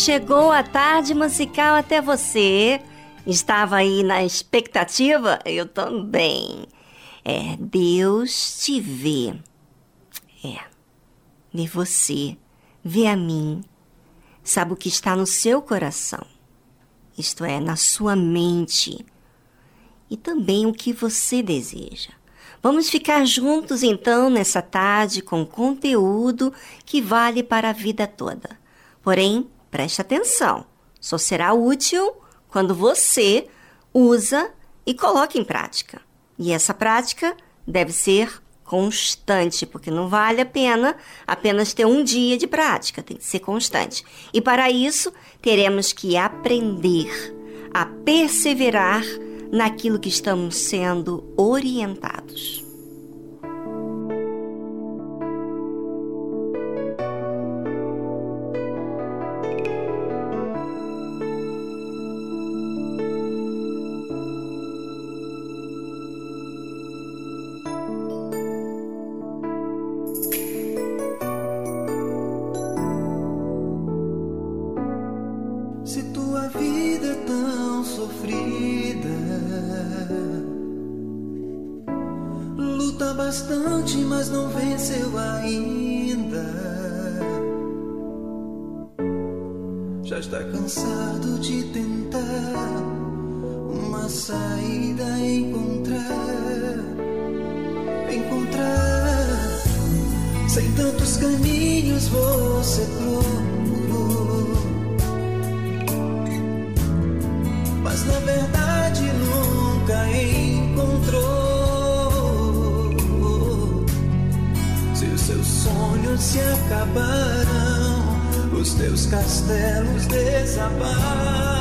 Chegou a tarde musical até você. Estava aí na expectativa? Eu também. É, Deus te vê. É, vê você, vê a mim. Sabe o que está no seu coração, isto é, na sua mente, e também o que você deseja. Vamos ficar juntos então nessa tarde com conteúdo que vale para a vida toda. Porém, Preste atenção, só será útil quando você usa e coloca em prática. E essa prática deve ser constante, porque não vale a pena apenas ter um dia de prática, tem que ser constante. E para isso, teremos que aprender a perseverar naquilo que estamos sendo orientados. já está cansado de tentar uma saída encontrar, encontrar. Sem tantos caminhos você procurou, mas na verdade nunca encontrou. Se os seus sonhos se acabaram os teus castelos desabar.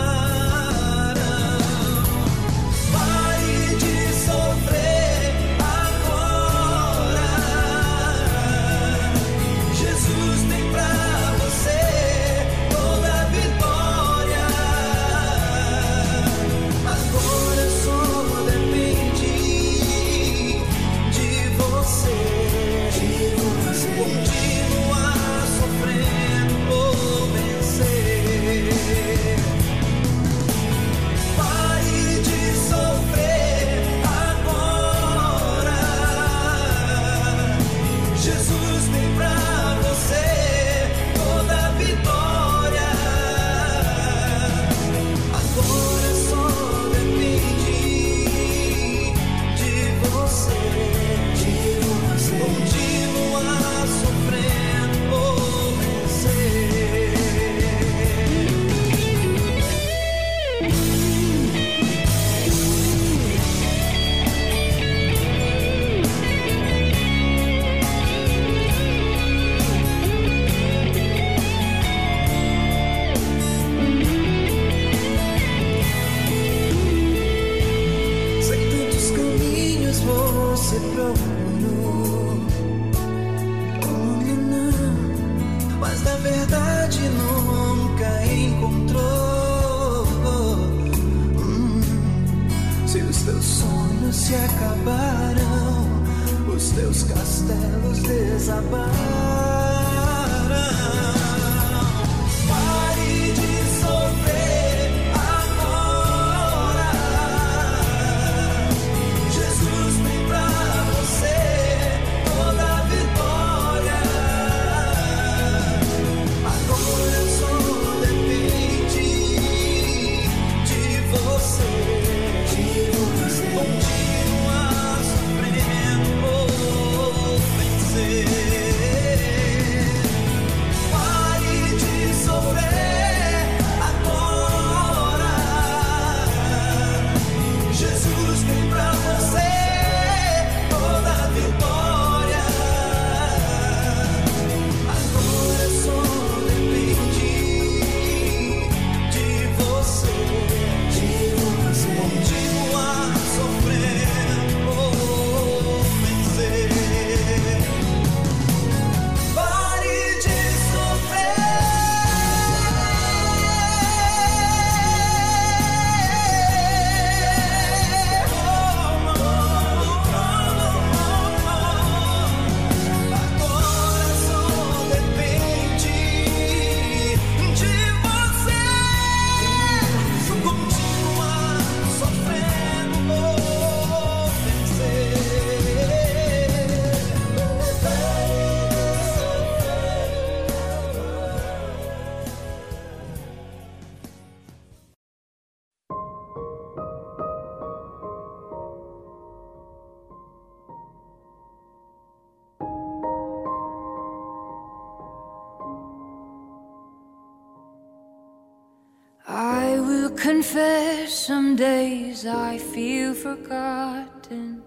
I feel forgotten.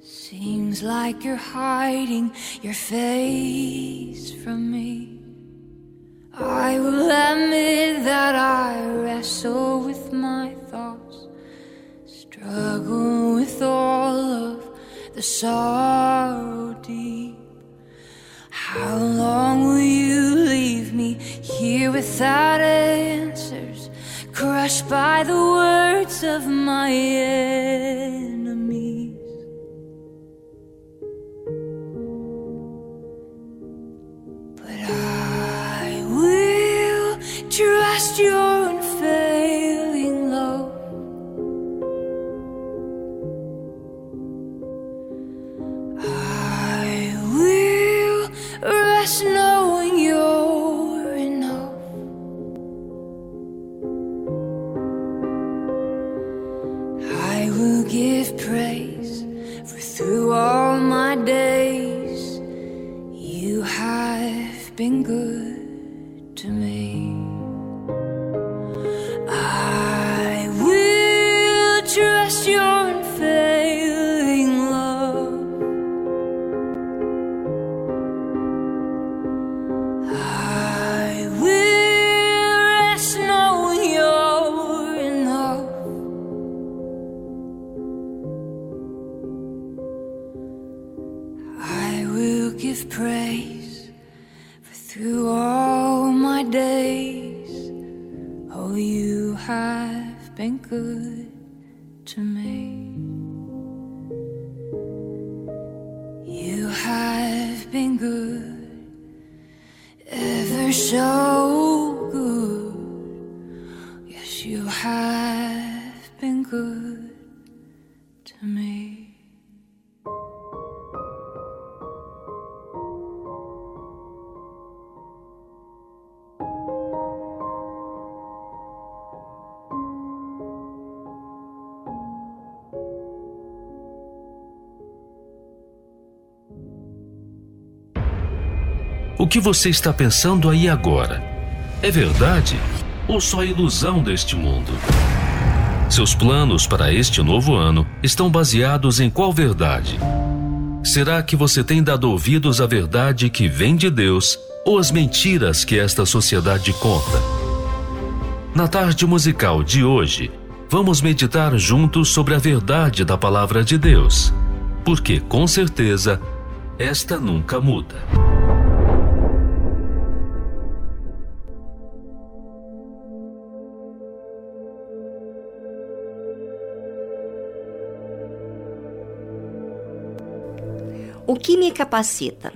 Seems like you're hiding your face from me. I will admit that I wrestle with my thoughts, struggle with all of the sorrow deep. How long will you leave me here without answers? Crushed by the words of my enemies. But I will trust your been good been good to me. You have been good, ever so O que você está pensando aí agora? É verdade ou só ilusão deste mundo? Seus planos para este novo ano estão baseados em qual verdade? Será que você tem dado ouvidos à verdade que vem de Deus ou às mentiras que esta sociedade conta? Na tarde musical de hoje, vamos meditar juntos sobre a verdade da palavra de Deus. porque com certeza esta nunca muda. O que me capacita?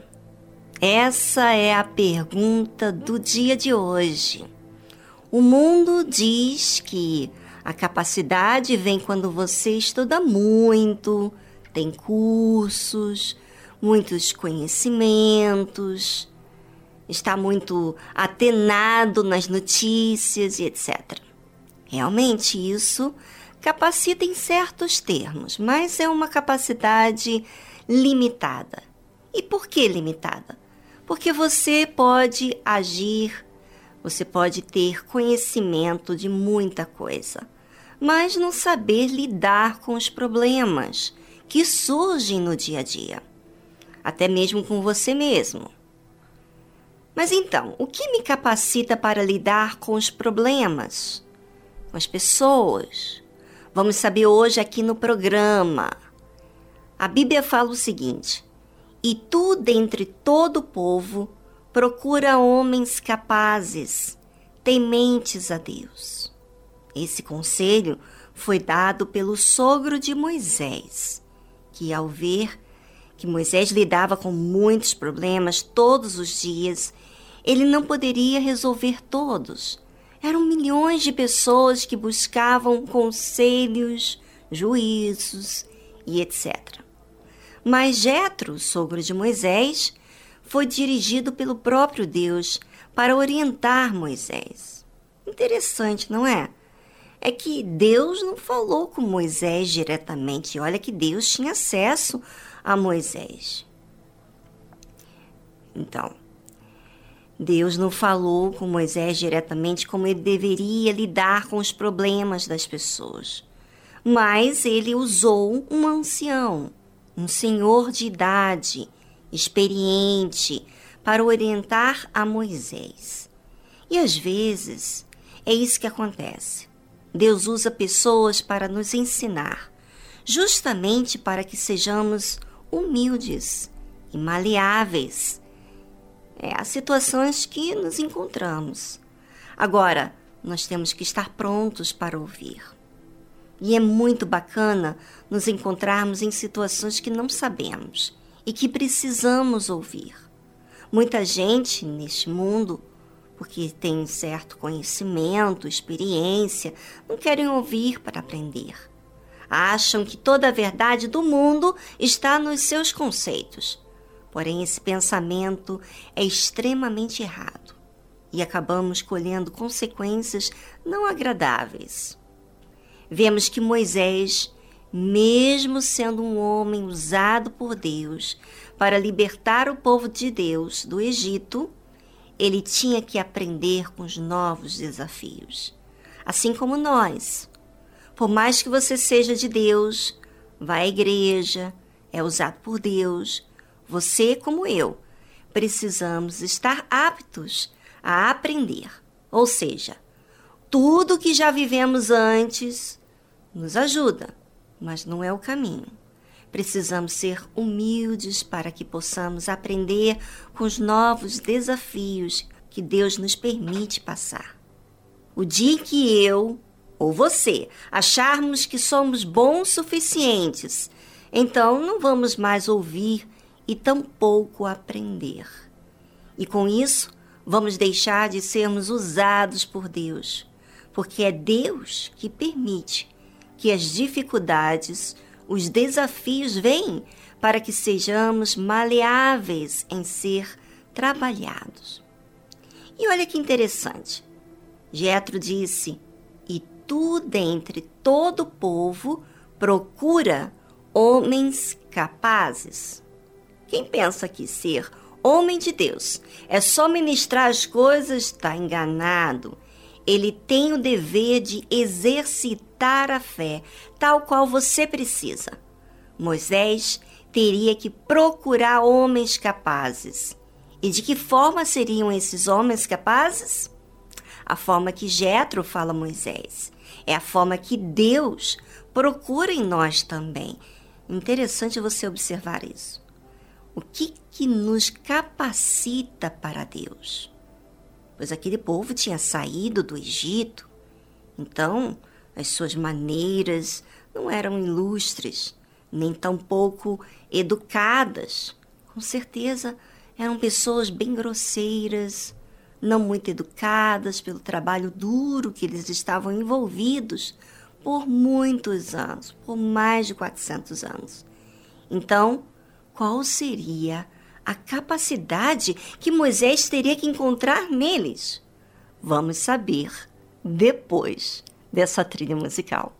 Essa é a pergunta do dia de hoje. O mundo diz que a capacidade vem quando você estuda muito, tem cursos, muitos conhecimentos, está muito atenado nas notícias e etc. Realmente isso capacita em certos termos, mas é uma capacidade limitada. E por que limitada? Porque você pode agir, você pode ter conhecimento de muita coisa, mas não saber lidar com os problemas que surgem no dia a dia, até mesmo com você mesmo. Mas então, o que me capacita para lidar com os problemas, com as pessoas? Vamos saber hoje aqui no programa. A Bíblia fala o seguinte: E tu, dentre todo o povo, procura homens capazes, tementes a Deus. Esse conselho foi dado pelo sogro de Moisés, que, ao ver que Moisés lidava com muitos problemas todos os dias, ele não poderia resolver todos. Eram milhões de pessoas que buscavam conselhos, juízos e etc. Mas Jetro, sogro de Moisés, foi dirigido pelo próprio Deus para orientar Moisés. Interessante, não é? É que Deus não falou com Moisés diretamente. Olha que Deus tinha acesso a Moisés. Então, Deus não falou com Moisés diretamente como ele deveria lidar com os problemas das pessoas. Mas ele usou um ancião, um senhor de idade, experiente, para orientar a Moisés. E às vezes é isso que acontece. Deus usa pessoas para nos ensinar, justamente para que sejamos humildes e maleáveis é, as situações que nos encontramos. Agora, nós temos que estar prontos para ouvir. E é muito bacana nos encontrarmos em situações que não sabemos e que precisamos ouvir. Muita gente neste mundo, porque tem certo conhecimento, experiência, não querem ouvir para aprender. Acham que toda a verdade do mundo está nos seus conceitos. Porém, esse pensamento é extremamente errado e acabamos colhendo consequências não agradáveis. Vemos que Moisés, mesmo sendo um homem usado por Deus para libertar o povo de Deus do Egito, ele tinha que aprender com os novos desafios. Assim como nós. Por mais que você seja de Deus, vá à igreja, é usado por Deus, você como eu, precisamos estar aptos a aprender. Ou seja, tudo que já vivemos antes nos ajuda, mas não é o caminho. Precisamos ser humildes para que possamos aprender com os novos desafios que Deus nos permite passar. O dia que eu ou você acharmos que somos bons suficientes, então não vamos mais ouvir e tampouco aprender. E com isso, vamos deixar de sermos usados por Deus, porque é Deus que permite que as dificuldades, os desafios venham para que sejamos maleáveis em ser trabalhados. E olha que interessante. Jetro disse: "E tu dentre todo o povo procura homens capazes". Quem pensa que ser homem de Deus é só ministrar as coisas está enganado. Ele tem o dever de exercitar a fé, tal qual você precisa. Moisés teria que procurar homens capazes. E de que forma seriam esses homens capazes? A forma que Jetro fala a Moisés. É a forma que Deus procura em nós também Interessante você observar isso. O que, que nos capacita para Deus? Pois aquele povo tinha saído do Egito, então as suas maneiras não eram ilustres, nem tampouco educadas. Com certeza eram pessoas bem grosseiras, não muito educadas pelo trabalho duro que eles estavam envolvidos por muitos anos, por mais de 400 anos. Então, qual seria a capacidade que Moisés teria que encontrar neles? Vamos saber depois dessa trilha musical.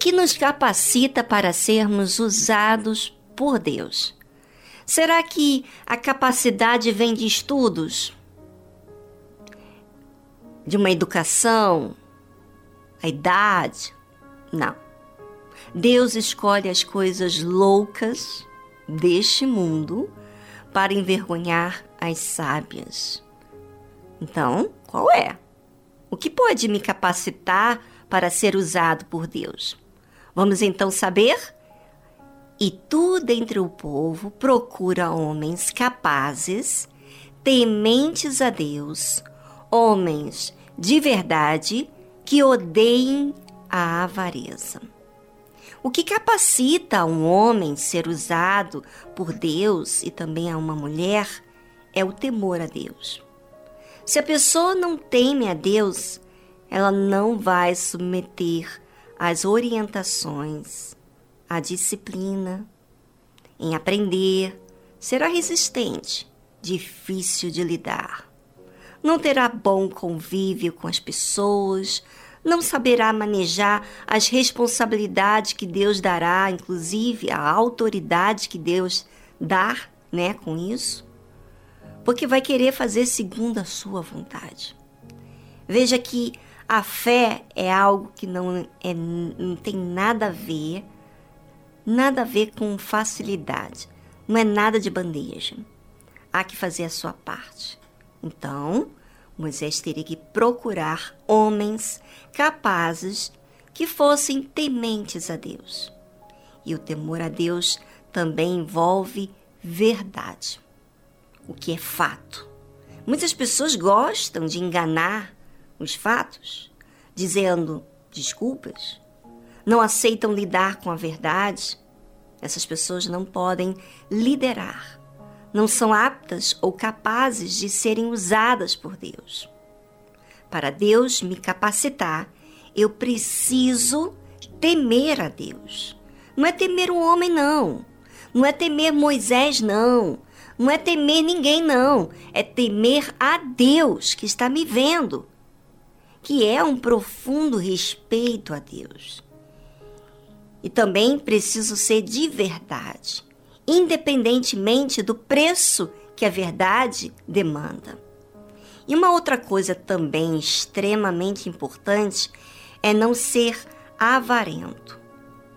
Que nos capacita para sermos usados por Deus? Será que a capacidade vem de estudos? De uma educação? A idade? Não. Deus escolhe as coisas loucas deste mundo para envergonhar as sábias. Então, qual é? O que pode me capacitar para ser usado por Deus. Vamos então saber? E tu, dentre o povo, procura homens capazes, tementes a Deus, homens de verdade que odeiem a avareza. O que capacita um homem ser usado por Deus e também a uma mulher é o temor a Deus. Se a pessoa não teme a Deus, ela não vai submeter as orientações, a disciplina, em aprender, será resistente, difícil de lidar. Não terá bom convívio com as pessoas, não saberá manejar as responsabilidades que Deus dará, inclusive a autoridade que Deus dá, né, com isso, porque vai querer fazer segundo a sua vontade. Veja que a fé é algo que não, é, não tem nada a ver, nada a ver com facilidade. Não é nada de bandeja. Há que fazer a sua parte. Então, Moisés teria que procurar homens capazes que fossem tementes a Deus. E o temor a Deus também envolve verdade, o que é fato. Muitas pessoas gostam de enganar os fatos, dizendo desculpas, não aceitam lidar com a verdade. Essas pessoas não podem liderar, não são aptas ou capazes de serem usadas por Deus. Para Deus me capacitar, eu preciso temer a Deus. Não é temer o homem, não. Não é temer Moisés, não. Não é temer ninguém, não. É temer a Deus que está me vendo que é um profundo respeito a Deus. E também preciso ser de verdade, independentemente do preço que a verdade demanda. E uma outra coisa também extremamente importante é não ser avarento.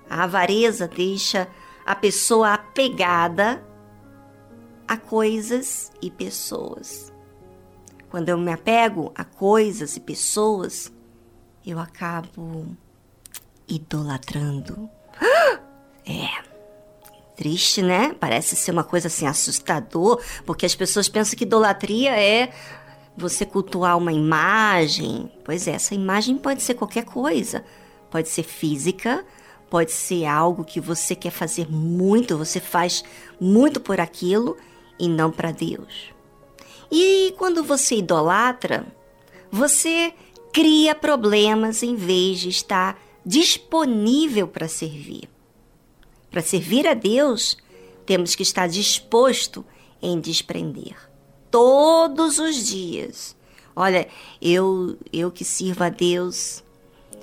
A avareza deixa a pessoa apegada a coisas e pessoas. Quando eu me apego a coisas e pessoas, eu acabo idolatrando. É. Triste, né? Parece ser uma coisa assim assustador, porque as pessoas pensam que idolatria é você cultuar uma imagem. Pois é, essa imagem pode ser qualquer coisa. Pode ser física, pode ser algo que você quer fazer muito, você faz muito por aquilo e não para Deus. E quando você idolatra, você cria problemas em vez de estar disponível para servir. Para servir a Deus, temos que estar disposto em desprender todos os dias. Olha, eu eu que sirvo a Deus,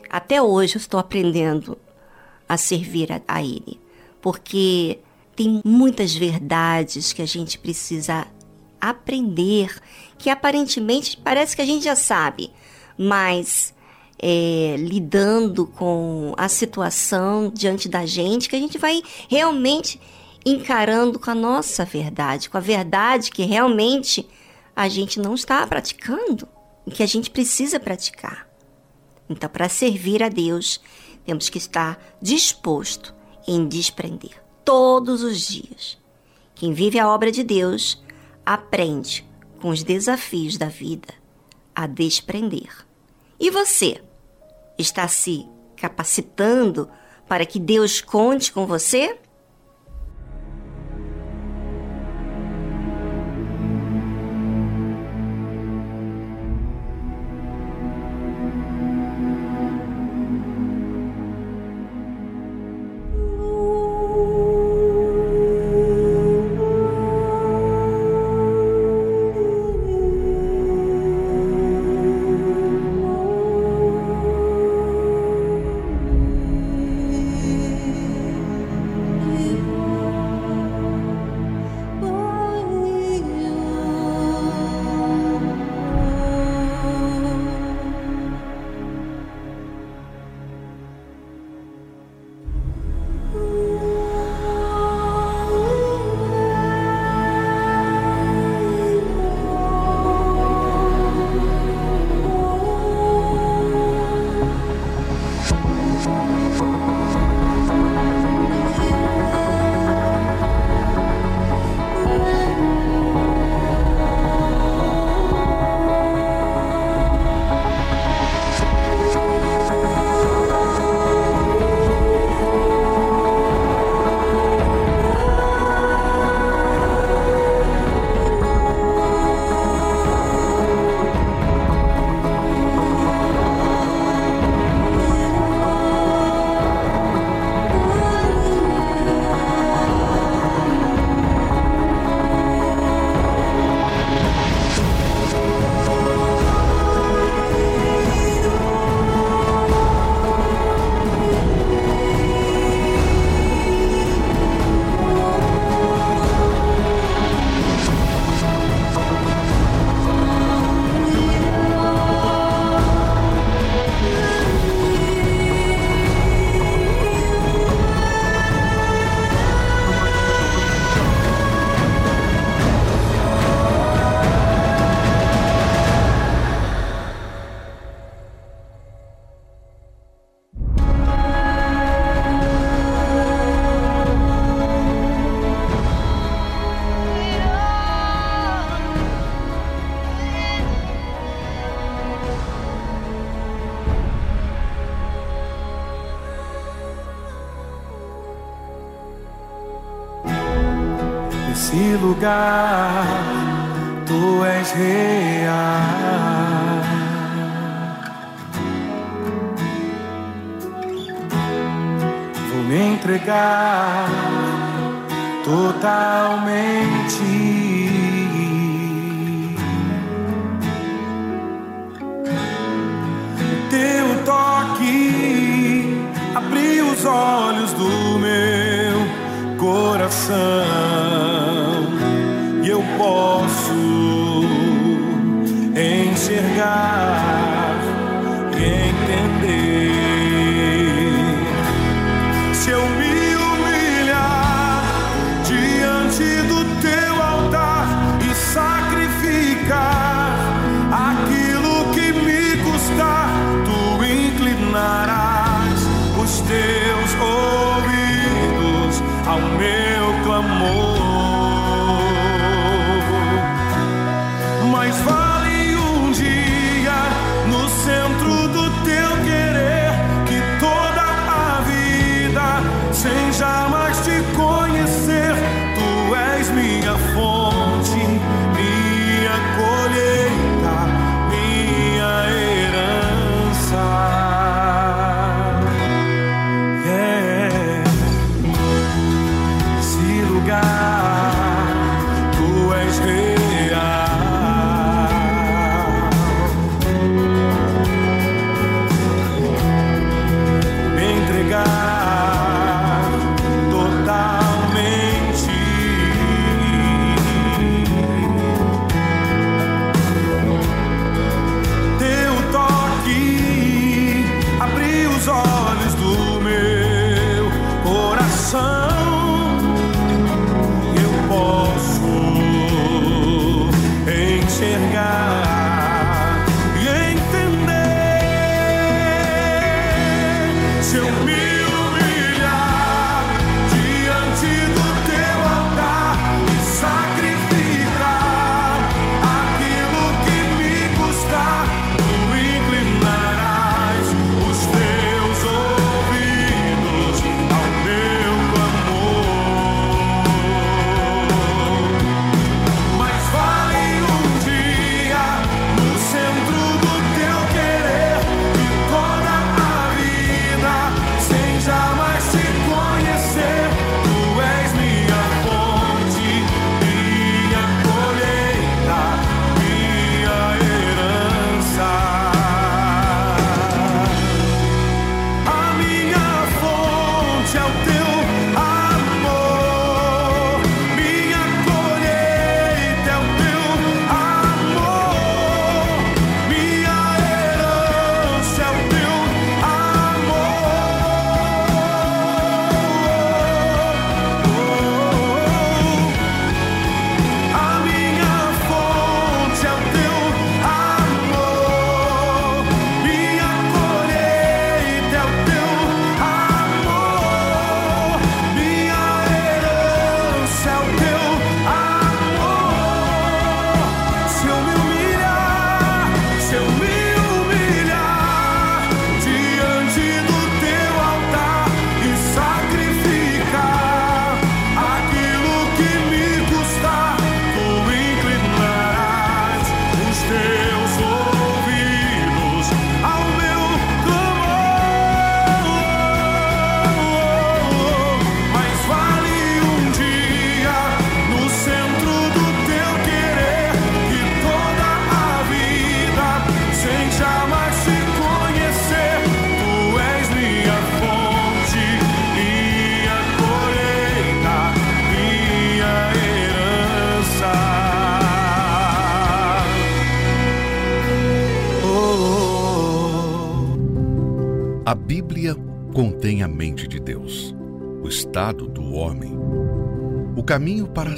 até hoje eu estou aprendendo a servir a, a Ele, porque tem muitas verdades que a gente precisa aprender, que aparentemente parece que a gente já sabe, mas é, lidando com a situação diante da gente, que a gente vai realmente encarando com a nossa verdade, com a verdade que realmente a gente não está praticando e que a gente precisa praticar. Então, para servir a Deus, temos que estar disposto em desprender todos os dias. Quem vive a obra de Deus aprende com os desafios da vida a desprender. E você está se capacitando para que Deus conte com você?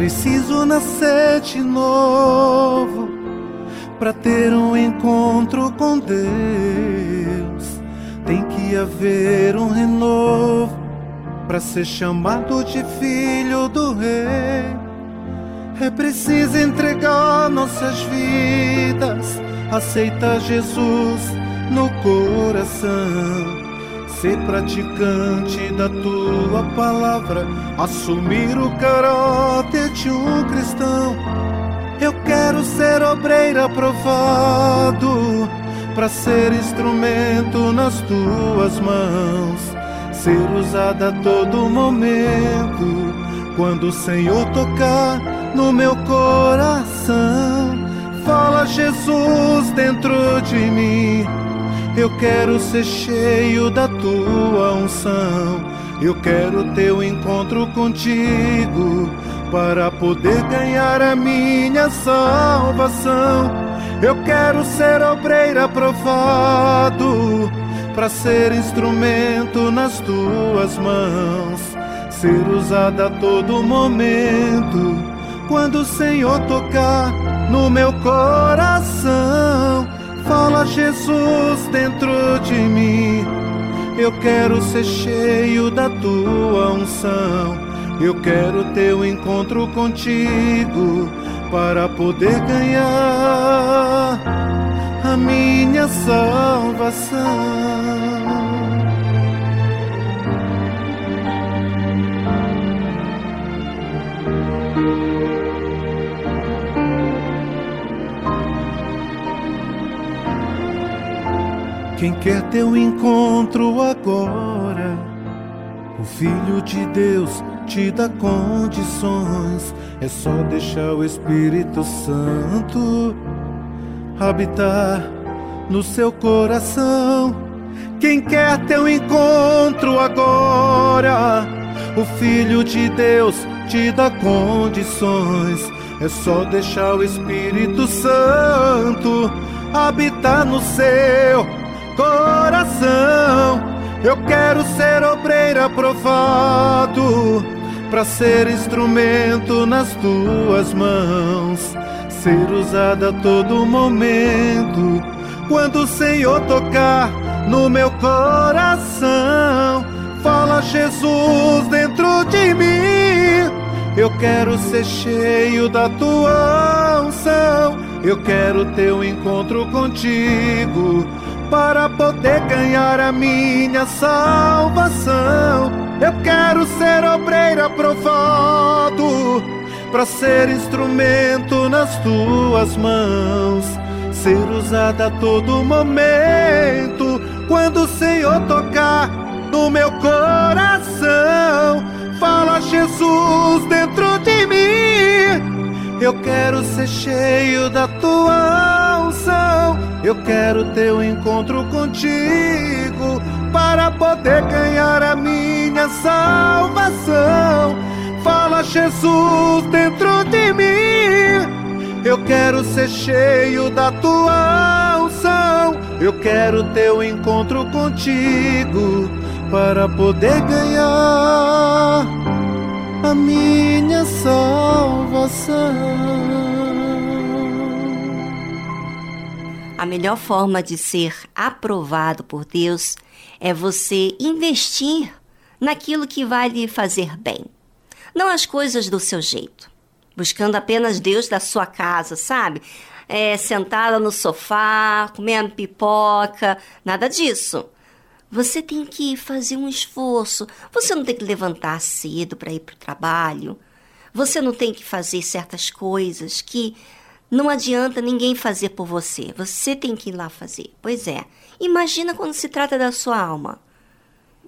Preciso nascer de novo para ter um encontro com Deus. Tem que haver um renovo para ser chamado de filho do rei. É preciso entregar nossas vidas, aceitar Jesus no coração. Ser praticante da tua palavra, assumir o caráter de um cristão. Eu quero ser obreiro aprovado, para ser instrumento nas tuas mãos, ser usada a todo momento. Quando o Senhor tocar no meu coração, fala Jesus dentro de mim eu quero ser cheio da tua unção. Eu quero ter um encontro contigo para poder ganhar a minha salvação. Eu quero ser obreiro aprovado para ser instrumento nas tuas mãos, ser usado a todo momento. Quando o Senhor tocar no meu coração, Fala Jesus dentro de mim. Eu quero ser cheio da tua unção. Eu quero ter um encontro contigo para poder ganhar a minha salvação. Quem quer ter um encontro agora, o Filho de Deus te dá condições. É só deixar o Espírito Santo habitar no seu coração. Quem quer ter um encontro agora, o Filho de Deus te dá condições. É só deixar o Espírito Santo habitar no seu coração. Eu quero ser obreiro aprovado, para ser instrumento nas tuas mãos, ser usado a todo momento. Quando o Senhor tocar no meu coração, fala Jesus dentro de mim. Eu quero ser cheio da tua unção. Eu quero ter um encontro contigo para poder ganhar a minha salvação. Eu quero ser obreiro aprovado, para ser instrumento nas tuas mãos, ser usada a todo momento. Quando o Senhor tocar no meu coração, fala Jesus dentro de mim. Eu quero ser cheio da tua unção. Eu quero ter um encontro contigo para poder ganhar a minha salvação. Fala, Jesus, dentro de mim. Eu quero ser cheio da tua unção. Eu quero ter um encontro contigo para poder ganhar a minha salvação. A melhor forma de ser aprovado por Deus é você investir naquilo que vai lhe fazer bem, não as coisas do seu jeito, buscando apenas Deus da sua casa, sabe? É, sentada no sofá, comendo pipoca, nada disso. Você tem que fazer um esforço. Você não tem que levantar cedo para ir para o trabalho. Você não tem que fazer certas coisas que não adianta ninguém fazer por você. Você tem que ir lá fazer. Pois é. Imagina quando se trata da sua alma.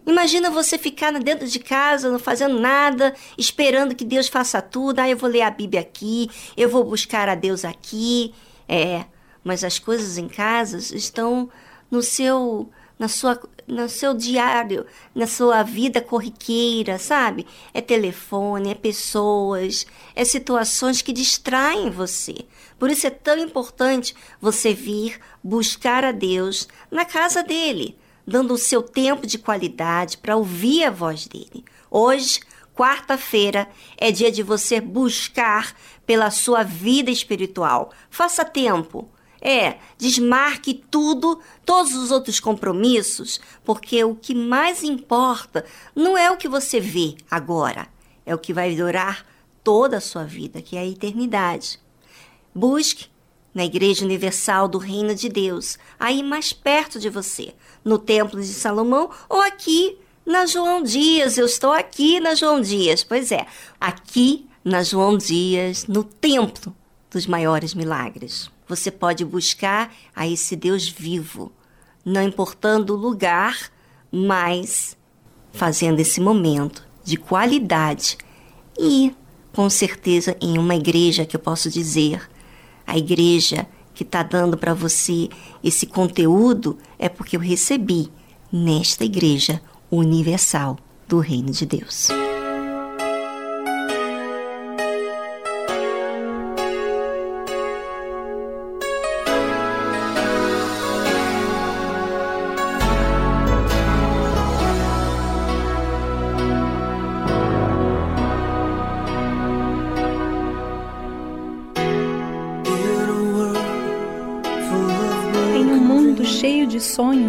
Imagina você ficar dentro de casa, não fazendo nada, esperando que Deus faça tudo. Ah, eu vou ler a Bíblia aqui, eu vou buscar a Deus aqui. É, mas as coisas em casa estão no seu na sua, no seu diário, na sua vida corriqueira, sabe? É telefone, é pessoas, é situações que distraem você. Por isso é tão importante você vir buscar a Deus na casa dele, dando o seu tempo de qualidade para ouvir a voz dele. Hoje, quarta-feira, é dia de você buscar pela sua vida espiritual. Faça tempo É, desmarque tudo, todos os outros compromissos, porque o que mais importa não é o que você vê agora, é o que vai durar toda a sua vida, que é a eternidade. Busque na Igreja Universal do Reino de Deus, aí mais perto de você, no Templo de Salomão ou aqui na João Dias. Eu estou aqui na João Dias, pois é, aqui na João Dias, no Templo dos Maiores Milagres. Você pode buscar a esse Deus vivo, não importando o lugar, mas fazendo esse momento de qualidade e, com certeza, em uma igreja que eu posso dizer, a igreja que está dando para você esse conteúdo é porque eu recebi nesta igreja universal do Reino de Deus.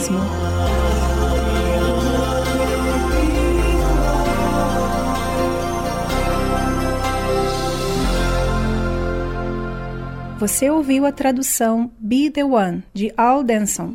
mesmo. Você ouviu a tradução Be the One de Al Denson.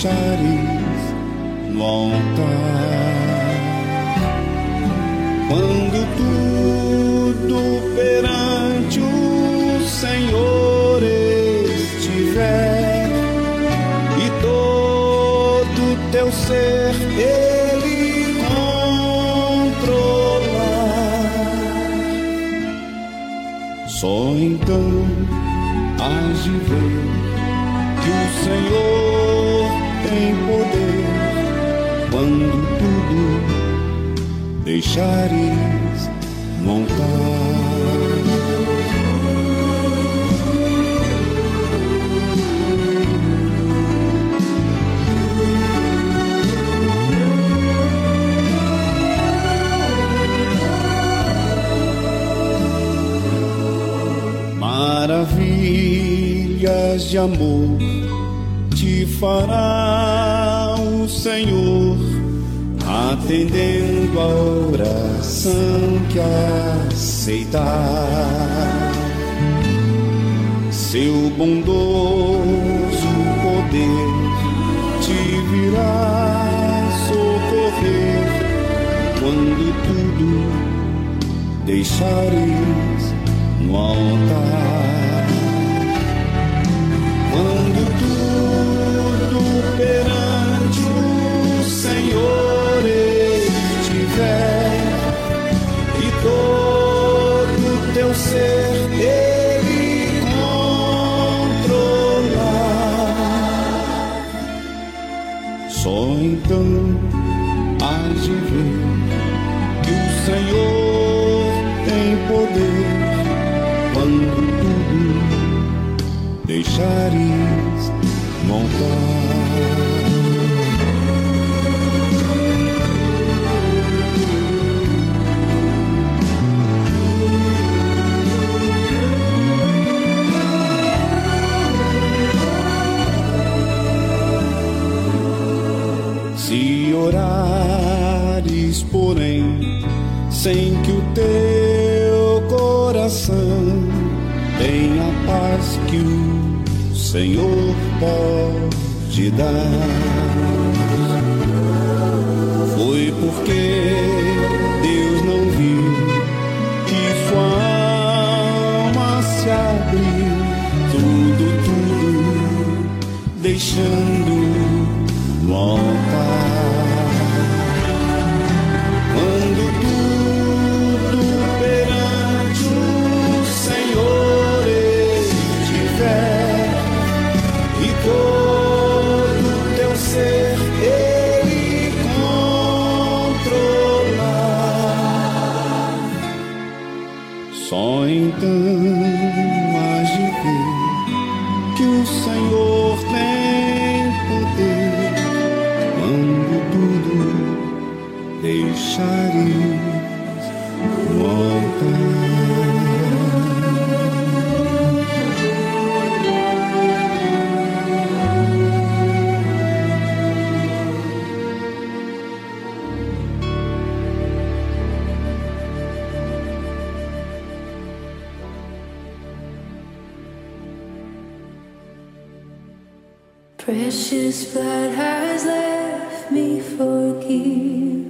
Deixares no altar. Quando tudo perante o Senhor teu ser ele controlar. Só então hás de ver que o Senhor deixares montar. maravilhas de amor te fará o Senhor, atendendo a oração que aceitar. Seu bondoso poder te virá socorrer quando tudo deixares no altar. perante o Senhor Senhor pode dar. Precious blood has left me forgiven, pure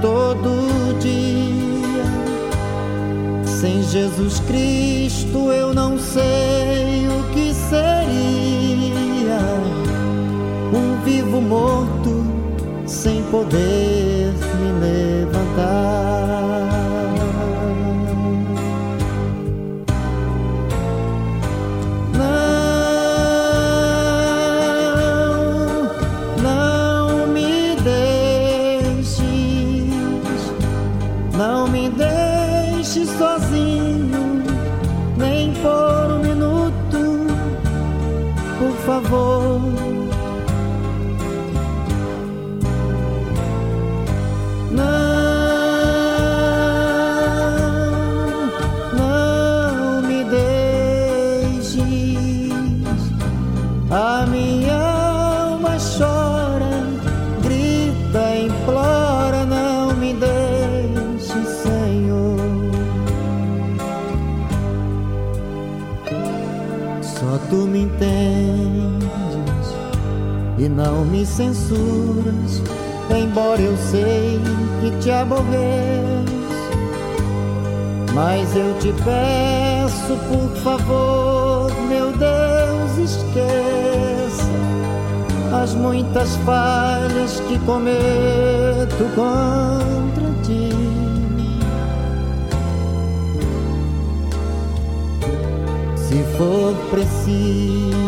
Todo dia. Sem Jesus Cristo eu não sei o que seria. Um vivo morto sem poder me levantar. Me censuras, embora eu sei que te aborreço. Mas eu te peço, por favor, meu Deus, esqueça as muitas falhas que cometo contra ti. Se for preciso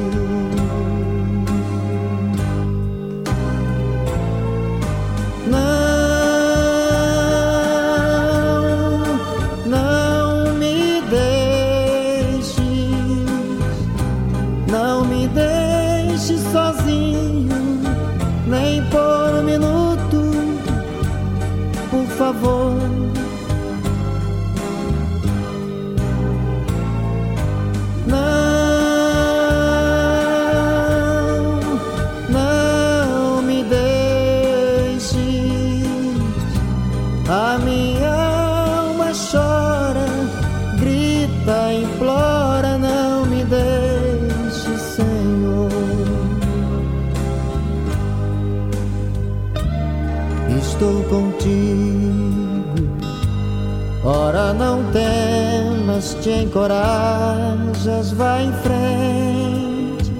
Te encorajas, vai em frente.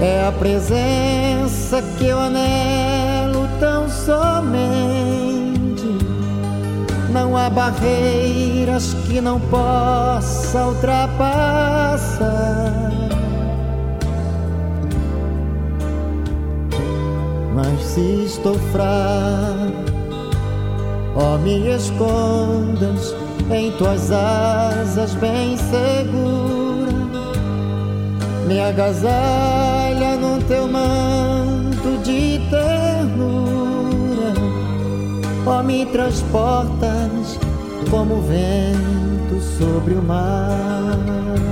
É a presença que eu anelo tão somente. Não há barreiras que não possa ultrapassar. Mas se estou fraco, ó, me escondas em tuas asas bem segura. Me agasalha no teu manto de ternura, ó, me transportas como vento sobre o mar.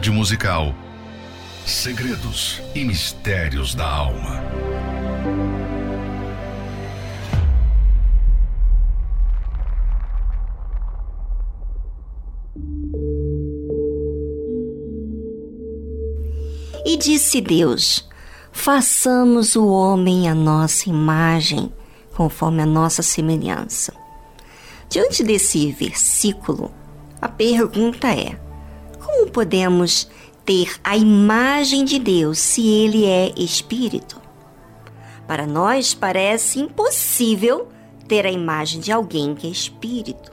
Tarde musical, segredos e mistérios da alma. E disse Deus: façamos o homem a nossa imagem, conforme a nossa semelhança. Diante desse versículo, a pergunta é: podemos ter a imagem de Deus se ele é espírito? Para nós parece impossível ter a imagem de alguém que é espírito.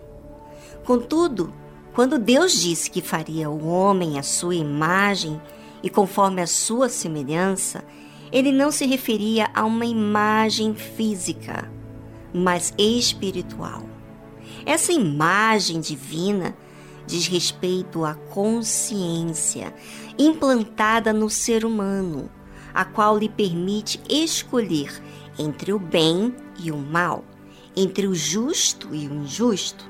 Contudo, quando Deus disse que faria o homem à sua imagem e conforme a sua semelhança, ele não se referia a uma imagem física, mas espiritual. Essa imagem divina diz respeito à consciência implantada no ser humano, a qual lhe permite escolher entre o bem e o mal, entre o justo e o injusto.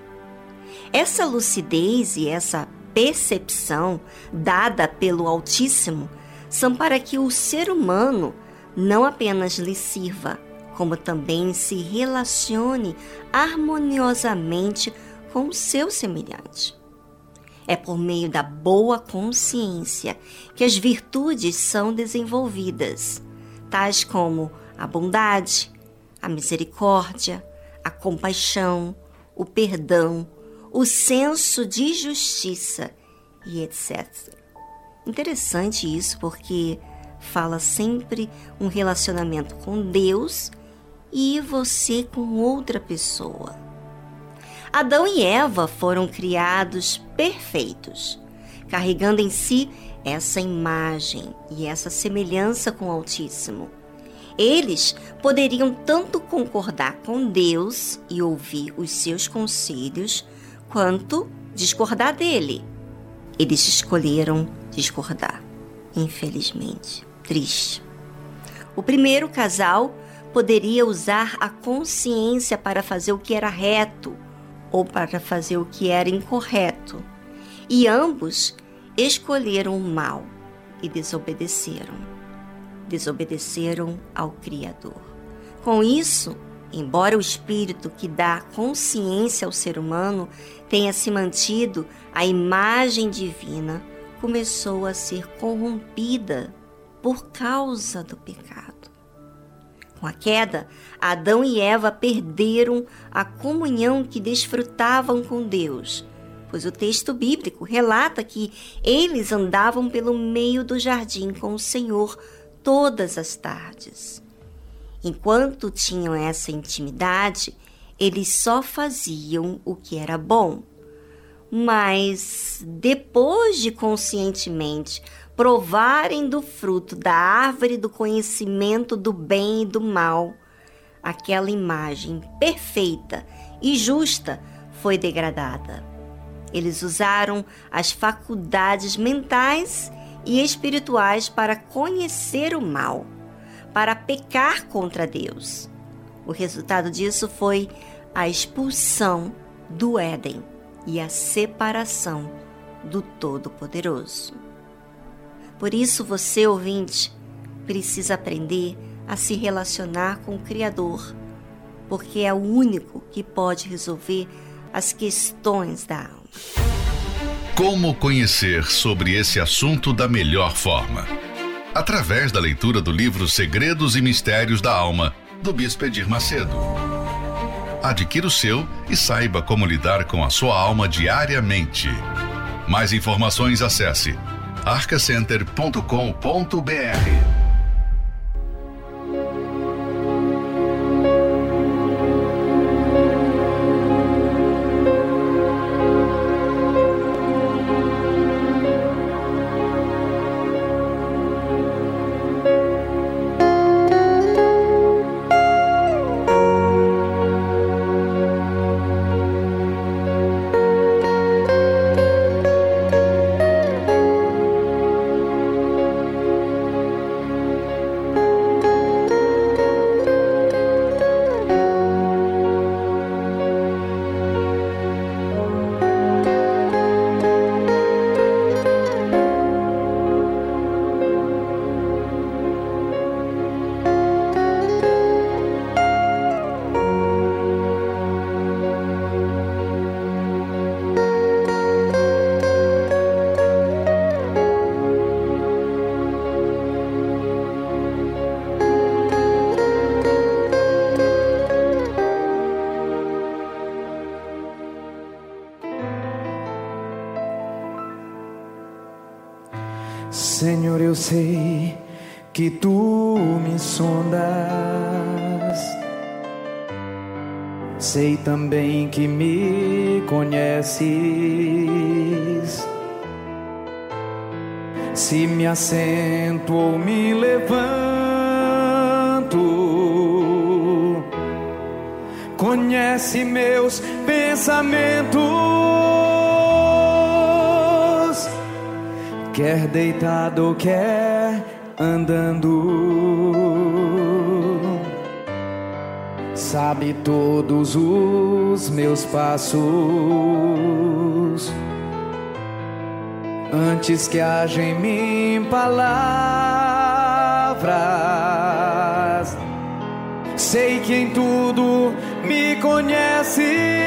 Essa lucidez e essa percepção dada pelo Altíssimo são para que o ser humano não apenas lhe sirva, como também se relacione harmoniosamente com o seu semelhante. É por meio da boa consciência que as virtudes são desenvolvidas, tais como a bondade, a misericórdia, a compaixão, o perdão, o senso de justiça e etc. Interessante isso porque fala sempre um relacionamento com Deus e você com outra pessoa. Adão e Eva foram criados perfeitos, carregando em si essa imagem e essa semelhança com o Altíssimo. Eles poderiam tanto concordar com Deus e ouvir os seus conselhos, quanto discordar dele. Eles escolheram discordar, infelizmente. Triste. O primeiro casal poderia usar a consciência para fazer o que era reto ou para fazer o que era incorreto. E ambos escolheram o mal e desobedeceram. Desobedeceram ao Criador. Com isso, embora o espírito que dá consciência ao ser humano tenha se mantido a imagem divina, começou a ser corrompida por causa do pecado. Com a queda, Adão e Eva perderam a comunhão que desfrutavam com Deus, pois o texto bíblico relata que eles andavam pelo meio do jardim com o Senhor todas as tardes. Enquanto tinham essa intimidade, eles só faziam o que era bom. Mas depois de conscientemente provarem do fruto da árvore do conhecimento do bem e do mal, aquela imagem perfeita e justa foi degradada. Eles usaram as faculdades mentais e espirituais para conhecer o mal, para pecar contra Deus. O resultado disso foi a expulsão do Éden e a separação do Todo-Poderoso. Por isso, você, ouvinte, precisa aprender a se relacionar com o Criador, porque é o único que pode resolver as questões da alma. Como conhecer sobre esse assunto da melhor forma? Através da leitura do livro Segredos e Mistérios da Alma, do Bispo Edir Macedo. Adquira o seu e saiba como lidar com a sua alma diariamente. Mais informações acesse arcacenter.com.br. também que me conheces. Se me assento ou me levanto, conhece meus pensamentos. Quer deitado, quer andando sabe todos os meus passos. Antes que haja em mim palavras, sei que em tudo me conhece.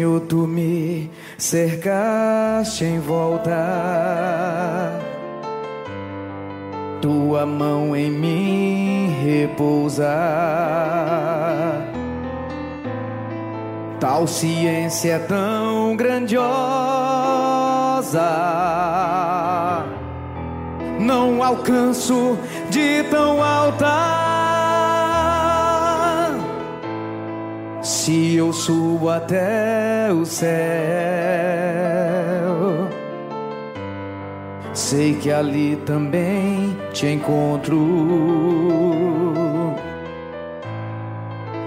Senhor. Tu me cercaste em volta tua mão em mim repousa. Tal ciência tão grandiosa, não alcanço de tão alta. Se eu subo até o céu, sei que ali também te encontro.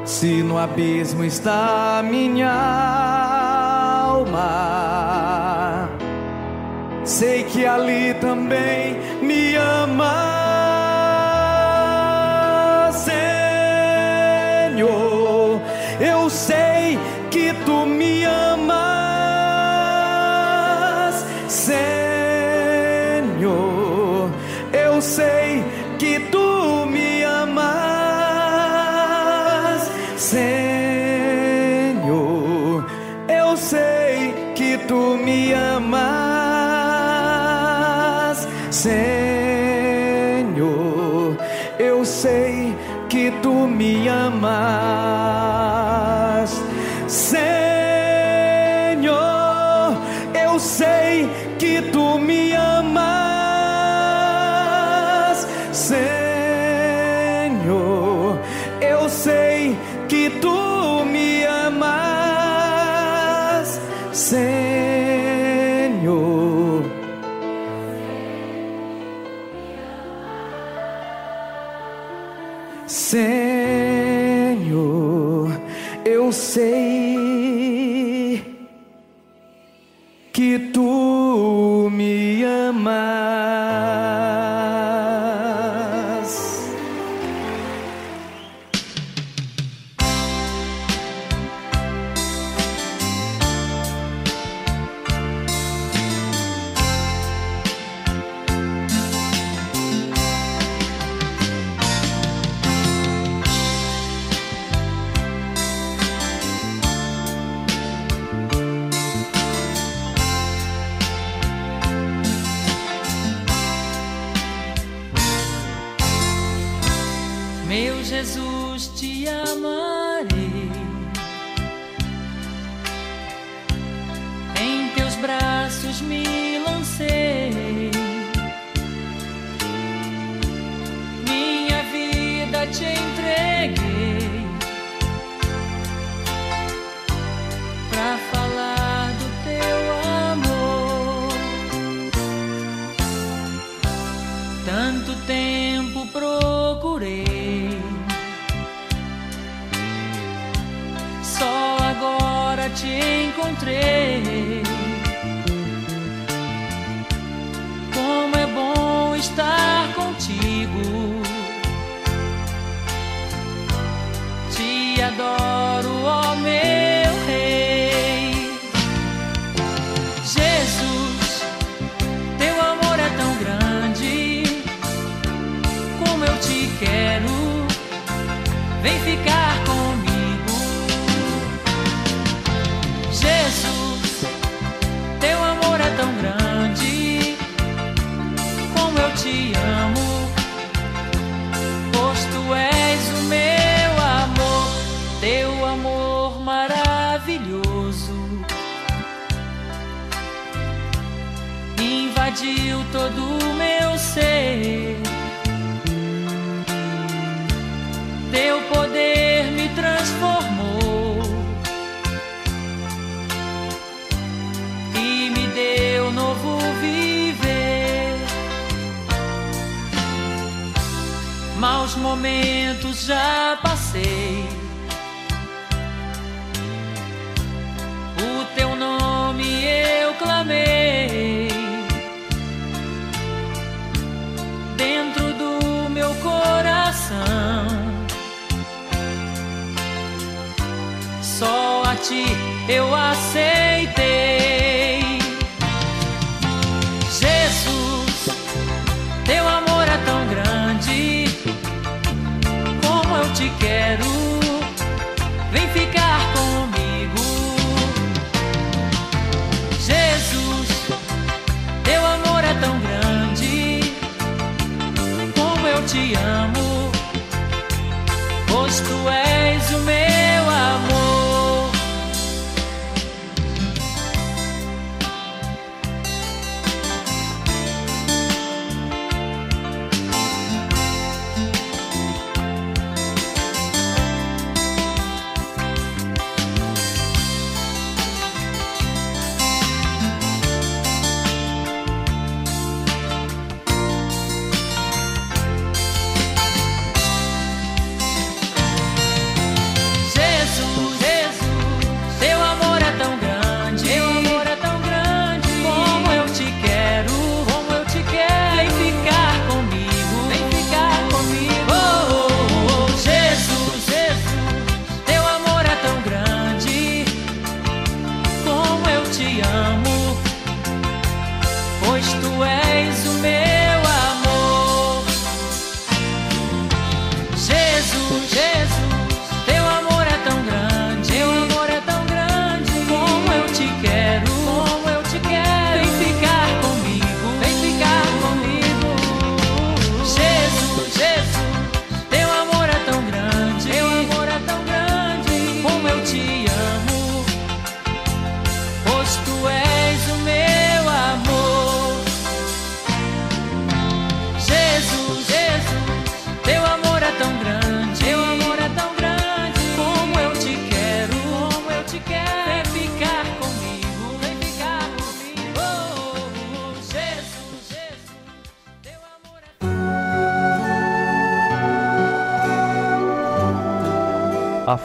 Se no abismo está minha alma, sei que ali também me ama. say momentos já passei. O teu nome eu clamei. Dentro do meu coração, só a ti eu aceito. quero. Vem ficar comigo. Jesus, teu amor é tão grande. Como eu te amo, pois tu és o meu.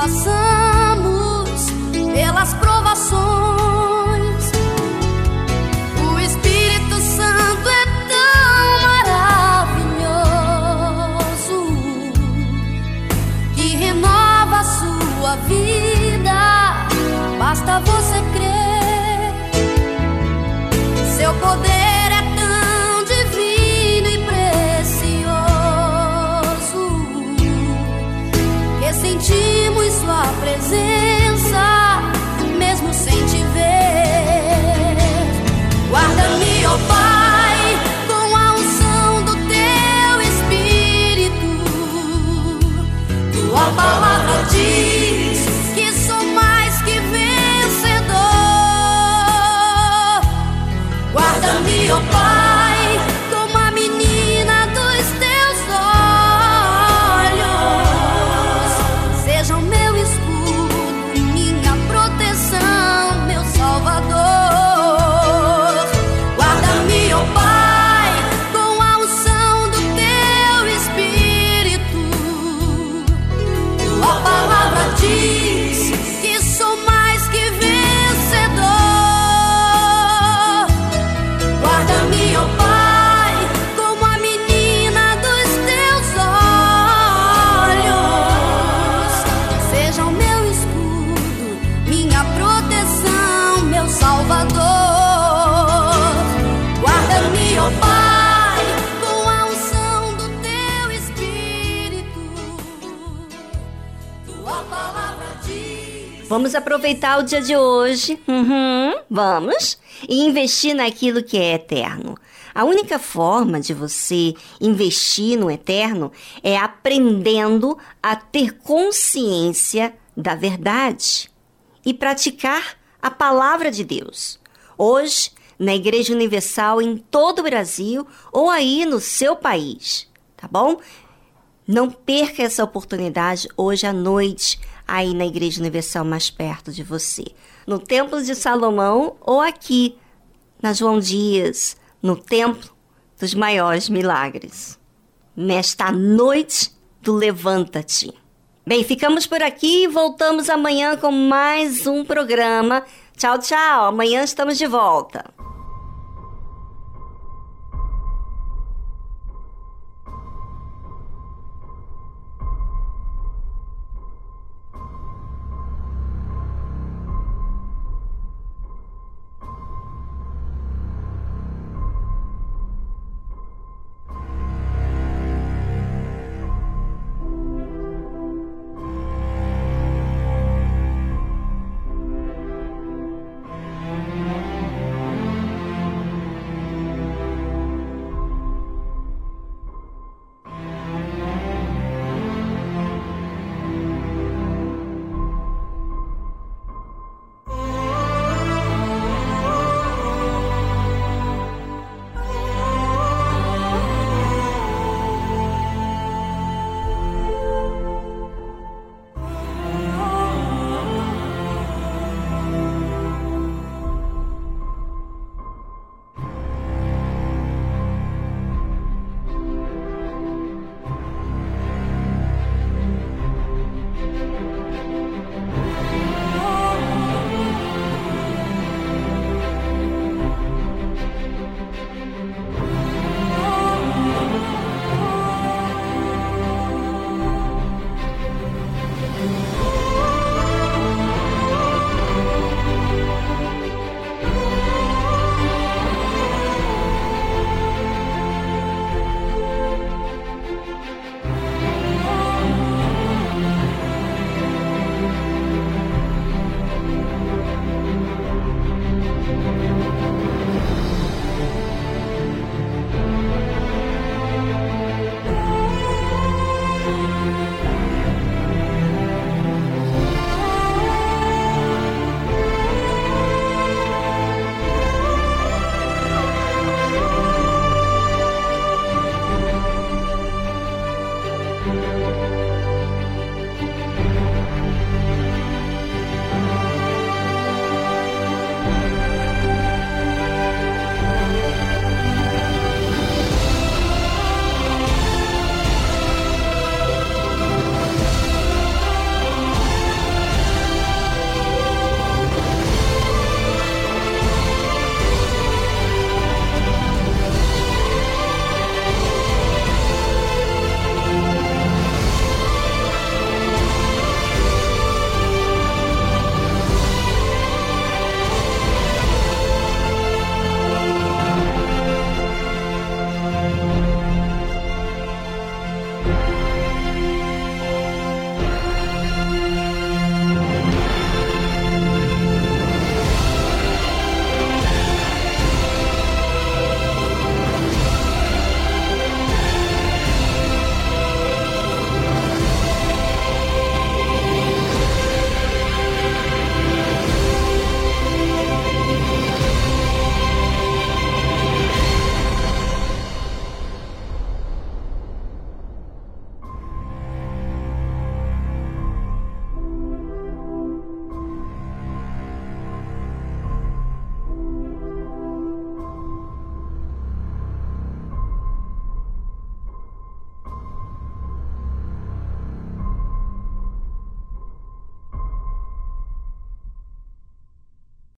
passando. 妈妈 Vamos aproveitar o dia de hoje. Uhum, vamos. E investir naquilo que é eterno. A única forma de você investir no eterno é aprendendo a ter consciência da verdade e praticar a palavra de Deus. Hoje, na Igreja Universal em todo o Brasil ou aí no seu país, tá bom? Não perca essa oportunidade hoje à noite aí na Igreja Universal mais perto de você. No Templo de Salomão ou aqui, na João Dias, no Templo dos Maiores Milagres. Nesta noite do Levanta-te. Bem, ficamos por aqui e voltamos amanhã com mais um programa. Tchau, tchau. Amanhã estamos de volta.